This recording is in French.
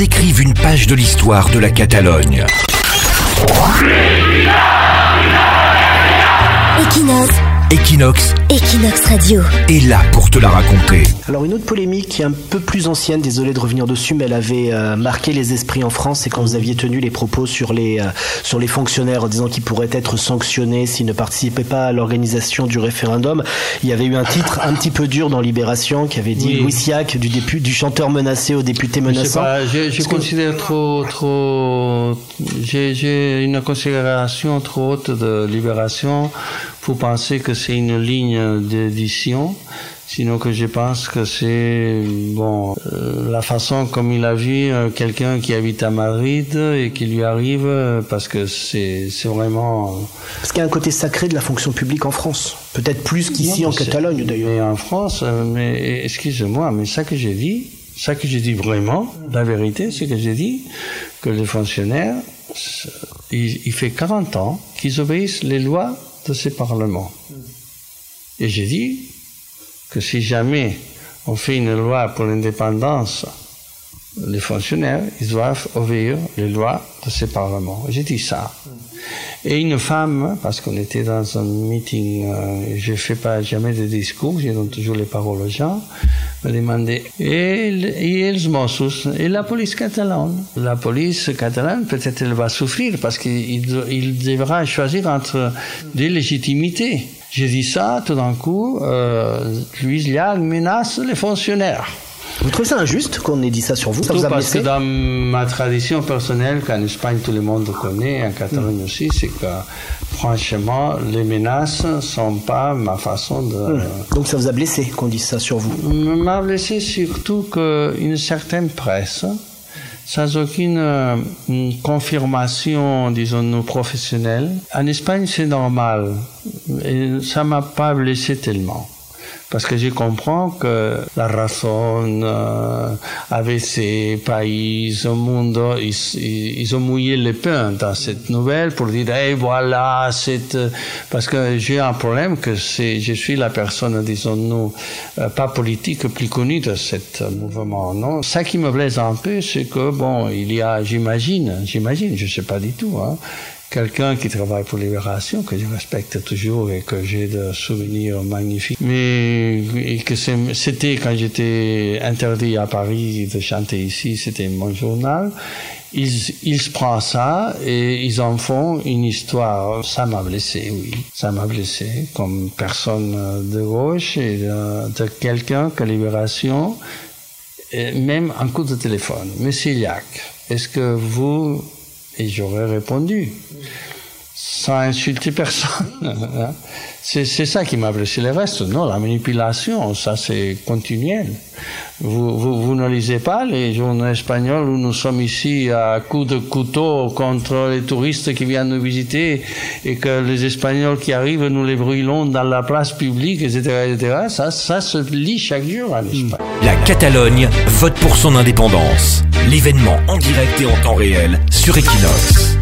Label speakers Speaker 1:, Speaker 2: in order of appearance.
Speaker 1: ils écrivent une page de l'histoire de la Catalogne.
Speaker 2: Equinox
Speaker 1: Equinox
Speaker 2: Radio.
Speaker 1: est là pour te la raconter.
Speaker 3: Alors une autre polémique qui est un peu plus ancienne, désolé de revenir dessus, mais elle avait euh, marqué les esprits en France, c'est quand vous aviez tenu les propos sur les, euh, sur les fonctionnaires en disant qu'ils pourraient être sanctionnés s'ils ne participaient pas à l'organisation du référendum. Il y avait eu un titre un petit peu dur dans Libération qui avait dit
Speaker 4: Oui.
Speaker 3: Louis Siac, du, dépu- du chanteur menacé au député menaçant.
Speaker 4: je, je
Speaker 3: Est-ce que-
Speaker 4: considère trop, trop, j'ai, j'ai une considération trop haute de libération pour penser que c'est une ligne d'édition. Sinon que je pense que c'est bon euh, la façon comme il a vu euh, quelqu'un qui habite à Madrid et qui lui arrive euh, parce que c'est c'est vraiment euh,
Speaker 3: Parce qu'il y a un côté sacré de la fonction publique en France. Peut-être plus qu'ici en Catalogne d'ailleurs.
Speaker 4: En France, mais excusez-moi, mais ça que j'ai dit, ça que j'ai dit vraiment, la vérité, c'est que j'ai dit que les fonctionnaires, il fait 40 ans qu'ils obéissent les lois de ces parlements. Et j'ai dit que si jamais on fait une loi pour l'indépendance, les fonctionnaires, ils doivent obéir les lois de ces parlements. J'ai dit ça. Et une femme, parce qu'on était dans un meeting, euh, je fais pas jamais de discours, je donne toujours les paroles aux gens, me demandait, et, et Mossos, et la police catalane La police catalane, peut-être elle va souffrir, parce qu'il il devra choisir entre des légitimités. J'ai dit ça, tout d'un coup, euh, Louise Liag menace les fonctionnaires.
Speaker 3: Vous trouvez ça injuste qu'on ait dit ça sur vous? Ça
Speaker 4: Surtout
Speaker 3: vous a
Speaker 4: parce que dans ma tradition personnelle, qu'en Espagne tout le monde connaît, en. Catalogne aussi, c'est que franchement, les menaces sont pas ma façon de.
Speaker 3: Donc ça vous a blessé qu'on dise ça sur vous?
Speaker 4: M'a blessé surtout qu'une certaine presse, sans aucune euh, confirmation, disons-nous, professionnelle, en Espagne c'est normal. Et ça m'a pas blessé tellement. Parce que je comprends que la raison, euh, ABC, Pays, au Mundo, ils, ils, ils ont mouillé les pains dans cette nouvelle pour dire, eh voilà, c'est, euh, parce que j'ai un problème que c'est, je suis la personne, disons-nous, euh, pas politique, plus connue de ce mouvement, non? Ça qui me blesse un peu, c'est que, bon, il y a, j'imagine, j'imagine, je sais pas du tout, hein, quelqu'un qui travaille pour Libération, que je respecte toujours et que j'ai de souvenirs magnifiques. Mais et que c'était quand j'étais interdit à Paris de chanter ici, c'était mon journal. Ils, ils prennent ça et ils en font une histoire. Ça m'a blessé, oui. Ça m'a blessé comme personne de gauche et de, de quelqu'un que Libération, même un coup de téléphone. Monsieur Liac, est-ce que vous et j'aurais répondu, sans insulter personne. c'est ça qui m'a blessé. Le reste, non, la manipulation, ça c'est continuel. Vous, vous, ne lisez pas les journaux espagnols où nous sommes ici à coups de couteau contre les touristes qui viennent nous visiter et que les Espagnols qui arrivent, nous les brûlons dans la place publique, etc. etc. Ça, ça se lit chaque jour en Espagne.
Speaker 1: La Catalogne vote pour son indépendance. L'événement en direct et en temps réel sur Equinox.